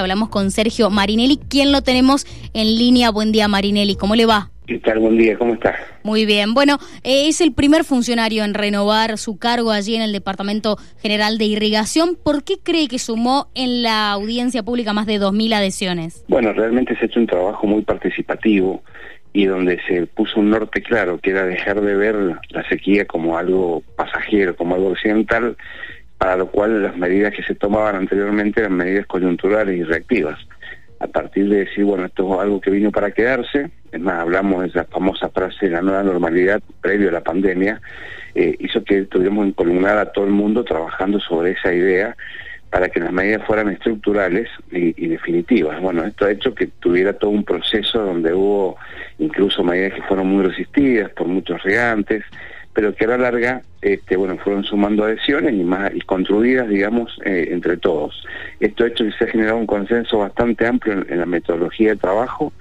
Hablamos con Sergio Marinelli, ¿quién lo tenemos en línea. Buen día, Marinelli, ¿cómo le va? ¿Qué tal? Buen día, ¿cómo está? Muy bien. Bueno, eh, es el primer funcionario en renovar su cargo allí en el Departamento General de Irrigación. ¿Por qué cree que sumó en la audiencia pública más de 2.000 adhesiones? Bueno, realmente se ha hecho un trabajo muy participativo y donde se puso un norte claro, que era dejar de ver la sequía como algo pasajero, como algo occidental, para lo cual las medidas que se tomaban anteriormente eran medidas coyunturales y reactivas. A partir de decir, bueno, esto es algo que vino para quedarse, es más, hablamos de esa famosa frase de la nueva normalidad previo a la pandemia, eh, hizo que tuviéramos encolumnar a todo el mundo trabajando sobre esa idea para que las medidas fueran estructurales y, y, definitivas. Bueno, esto ha hecho que tuviera todo un proceso donde hubo incluso medidas que fueron muy resistidas por muchos regantes, pero que a la larga este, bueno, fueron sumando adhesiones y más y construidas, digamos, eh, entre todos. Esto ha hecho que se ha generado un consenso bastante amplio en, la metodología de trabajo,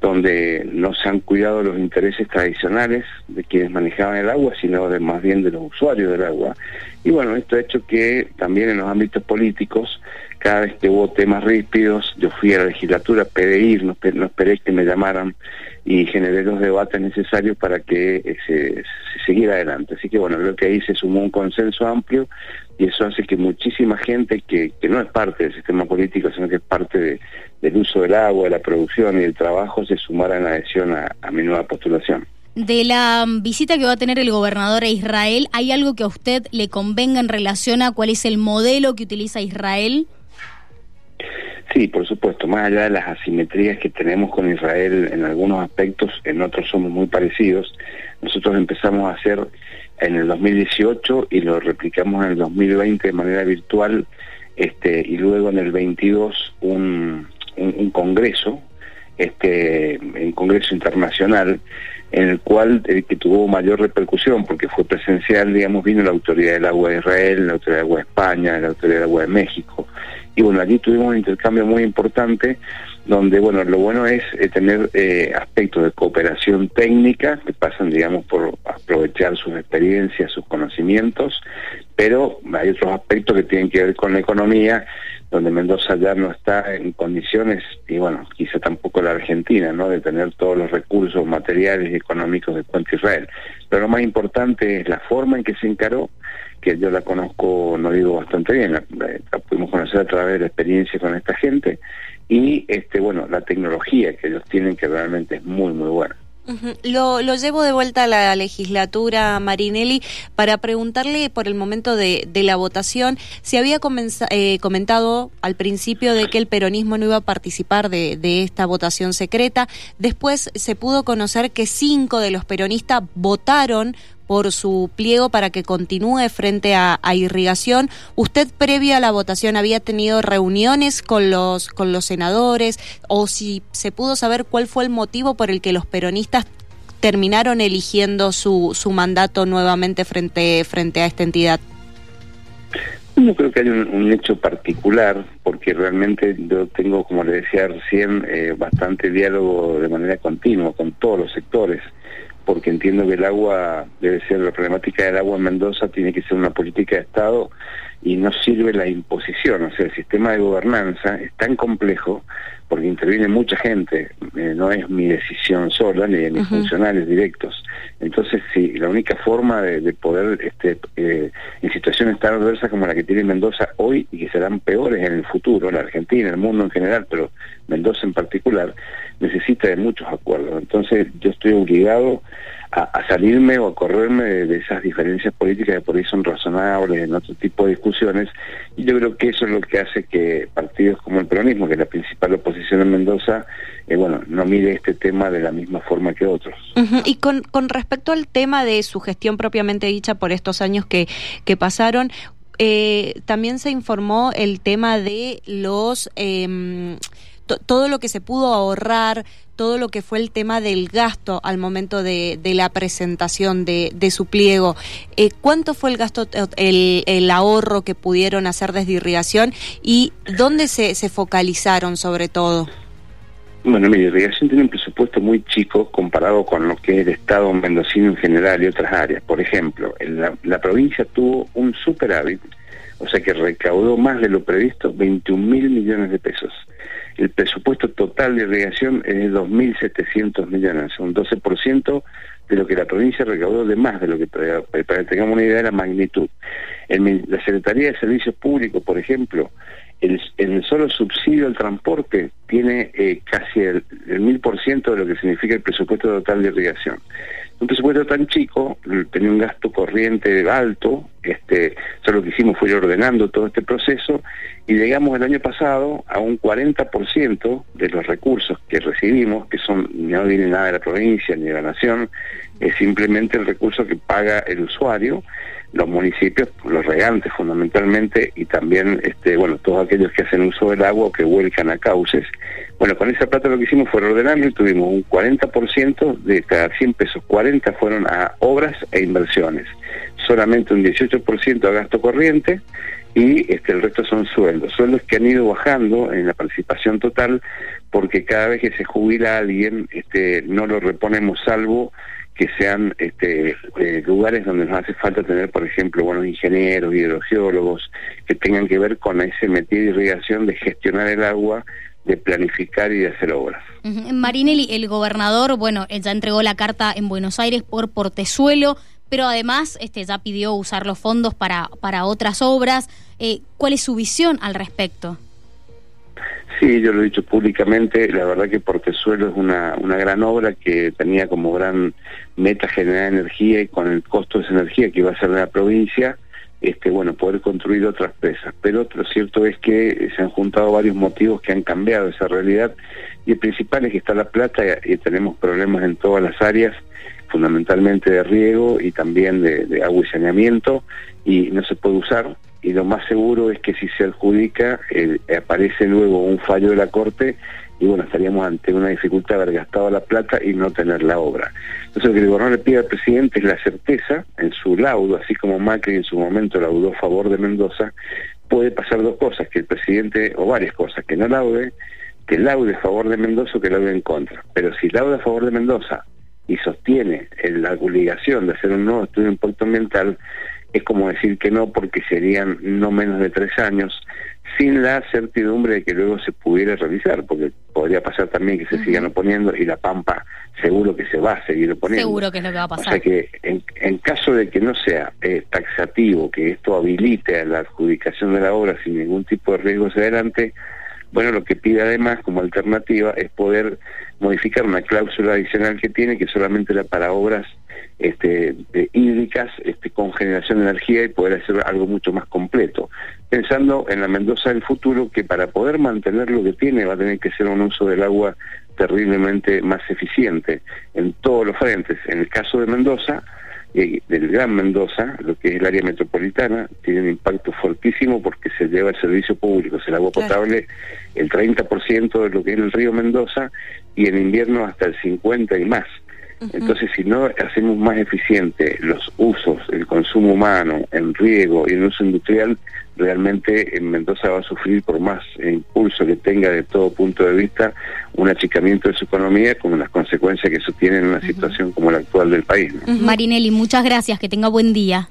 donde no se han cuidado los intereses tradicionales de quienes manejaban el agua, sino de más bien de los usuarios del agua. Y bueno, esto ha hecho que también en los ámbitos políticos, cada vez que hubo temas rípidos, yo fui a la legislatura, pedí ir, no, no esperé que me llamaran y generé los debates necesarios para que eh, se, siguiera adelante. Así que bueno, creo que ahí se sumó un consenso amplio y eso hace que muchísima gente que, que no es parte del sistema político, sino que es parte del uso del agua, de la producción y del trabajo, se sumara en adhesión a, a mi nueva postulación. De la visita que va a tener el gobernador a Israel, ¿hay algo que a usted le convenga en relación a cuál es el modelo que utiliza Israel? Sí, por supuesto, más allá de las asimetrías que tenemos con Israel en algunos aspectos, en otros somos muy parecidos. Nosotros empezamos a hacer en el 2018 y lo replicamos en el 2020 de manera virtual este y luego en el 22 un, congreso, este un congreso internacional en el cual eh, que tuvo mayor repercusión porque fue presencial, digamos, vino la Autoridad del Agua de Israel, la Autoridad del Agua de España, la Autoridad del Agua de México, y bueno, allí tuvimos un intercambio muy importante donde, bueno, lo bueno es eh, tener eh, aspectos de cooperación técnica que pasan, digamos, por aprovechar sus experiencias, sus conocimientos, pero hay otros aspectos que tienen que ver con la economía, donde Mendoza ya no está en condiciones, y bueno, quizá tampoco la Argentina, ¿no?, de tener todos los recursos materiales y económicos de cuenta Israel. Pero lo más importante es la forma en que se encaró, que yo la conozco, no digo bastante bien, la, conocer a través de la experiencia con esta gente y este bueno la tecnología que ellos tienen que realmente es muy muy buena. lo, lo, llevo de vuelta a la legislatura, Marinelli, para preguntarle por el momento de, la votación. Se había eh, comentado al principio de que el peronismo no iba a participar de, esta votación secreta. Después se pudo conocer que cinco de los peronistas votaron por su pliego para que continúe frente a, irrigación. ¿Usted previa a la votación había tenido reuniones con los, con los senadores o si se pudo saber cuál fue el motivo por el que los peronistas terminaron eligiendo su, su mandato nuevamente frente, frente a esta entidad? No creo que haya un, hecho particular, porque realmente yo tengo, como le decía recién, eh, bastante diálogo de manera continua con todos los sectores porque entiendo que el agua debe ser, la problemática del agua en Mendoza tiene que ser una política de Estado y no sirve la imposición, o sea, el sistema de gobernanza es tan complejo porque interviene mucha gente, eh, no es mi decisión sola ni de mis funcionarios directos. Entonces, sí, la única forma de, poder, este, eh, en situaciones tan adversas como la que tiene Mendoza hoy y que serán peores en el futuro, la Argentina, el mundo en general, pero Mendoza en particular, necesita de muchos acuerdos. Entonces, yo estoy obligado a, salirme o a correrme de, esas diferencias políticas que por ahí son razonables en otro tipo de discusiones y yo creo que eso es lo que hace que partidos como el peronismo, que es la principal oposición en Mendoza, eh, bueno, no mire este tema de la misma forma que otros. Y con, con respecto al tema de su gestión propiamente dicha por estos años que, que pasaron, eh, también se informó el tema de los... Eh, todo lo que se pudo ahorrar, todo lo que fue el tema del gasto al momento de, la presentación de, su pliego. Eh, ¿Cuánto fue el gasto, el, ahorro que pudieron hacer desde irrigación y dónde se, se focalizaron sobre todo? Bueno, mi irrigación tiene un presupuesto muy chico comparado con lo que es el Estado mendocino en general y otras áreas. Por ejemplo, la, la provincia tuvo un superávit, o sea que recaudó más de lo previsto, 21 mil millones de pesos el presupuesto total de irrigación es de 2.700 millones, un 12% de lo que la provincia recaudó de más de lo que para, que tengamos una idea de la magnitud. La Secretaría de Servicios Públicos, por ejemplo, el, el solo subsidio al transporte tiene eh, casi el, por ciento de lo que significa el presupuesto total de irrigación. Un presupuesto tan chico tenía un gasto corriente alto, este, solo lo que hicimos fue ir ordenando todo este proceso y llegamos el año pasado a un 40% de los recursos que recibimos, que son no viene nada de la provincia ni de la nación, es simplemente el recurso que paga el usuario los municipios, los regantes fundamentalmente, y también, este, bueno, todos aquellos que hacen uso del agua o que vuelcan a cauces. Bueno, con esa plata lo que hicimos fue ordenarlo y tuvimos un 40% de cada 100 pesos, 40 fueron a obras e inversiones, solamente un 18% a gasto corriente y este, el resto son sueldos, sueldos que han ido bajando en la participación total porque cada vez que se jubila alguien este, no lo reponemos salvo que sean este, eh, lugares donde nos hace falta tener, por ejemplo, buenos ingenieros, hidrogeólogos, que tengan que ver con ese metido de irrigación de gestionar el agua, de planificar y de hacer obras. Marinelli, el gobernador, bueno, ya entregó la carta en Buenos Aires por Portezuelo, pero además este, ya pidió usar los fondos para, para otras obras. Eh, ¿Cuál es su visión al respecto? Sí, yo lo he dicho públicamente, la verdad que Portezuelo es una, una gran obra que tenía como gran meta generar energía y con el costo de esa energía que iba a ser de la provincia, este, bueno, poder construir otras presas. Pero lo cierto es que se han juntado varios motivos que han cambiado esa realidad y el principal es que está la plata y, tenemos problemas en todas las áreas, fundamentalmente de riego y también de, de agua y saneamiento y no se puede usar y lo más seguro es que si se adjudica eh, aparece luego un fallo de la Corte y bueno, estaríamos ante una dificultad de haber gastado la plata y no tener la obra. Entonces lo que el gobernador le pide al presidente es la certeza en su laudo, así como Macri en su momento laudó a favor de Mendoza, puede pasar dos cosas, que el presidente, o varias cosas, que no laude, que laude a favor de Mendoza o que laude en contra. Pero si laude a favor de Mendoza y sostiene la obligación de hacer un nuevo estudio de impacto ambiental, es como decir que no porque serían no menos de tres años sin la certidumbre de que luego se pudiera realizar, porque podría pasar también que se sigan oponiendo y la Pampa seguro que se va a seguir oponiendo. Seguro que es lo que va a pasar. O sea que en, caso de que no sea eh, taxativo, que esto habilite la adjudicación de la obra sin ningún tipo de riesgo hacia adelante, bueno, lo que pide además como alternativa es poder modificar una cláusula adicional que tiene, que solamente era para obras este, hídricas este, con generación de energía y poder hacer algo mucho más completo. Pensando en la Mendoza del futuro, que para poder mantener lo que tiene va a tener que ser un uso del agua terriblemente más eficiente en todos los frentes. En el caso de Mendoza, eh, del Gran Mendoza, lo que es el área metropolitana, tiene un impacto fortísimo porque se lleva el servicio público, el agua potable, el 30% de lo que es el río Mendoza y en invierno hasta el 50% y más. Entonces, si no hacemos más eficiente los usos, el consumo humano en riego y en uso industrial, realmente en Mendoza va a sufrir por más impulso que tenga de todo punto de vista un achicamiento de su economía con las consecuencias que eso tiene en una situación como la actual del país. Marinelli, muchas gracias, que tenga buen día.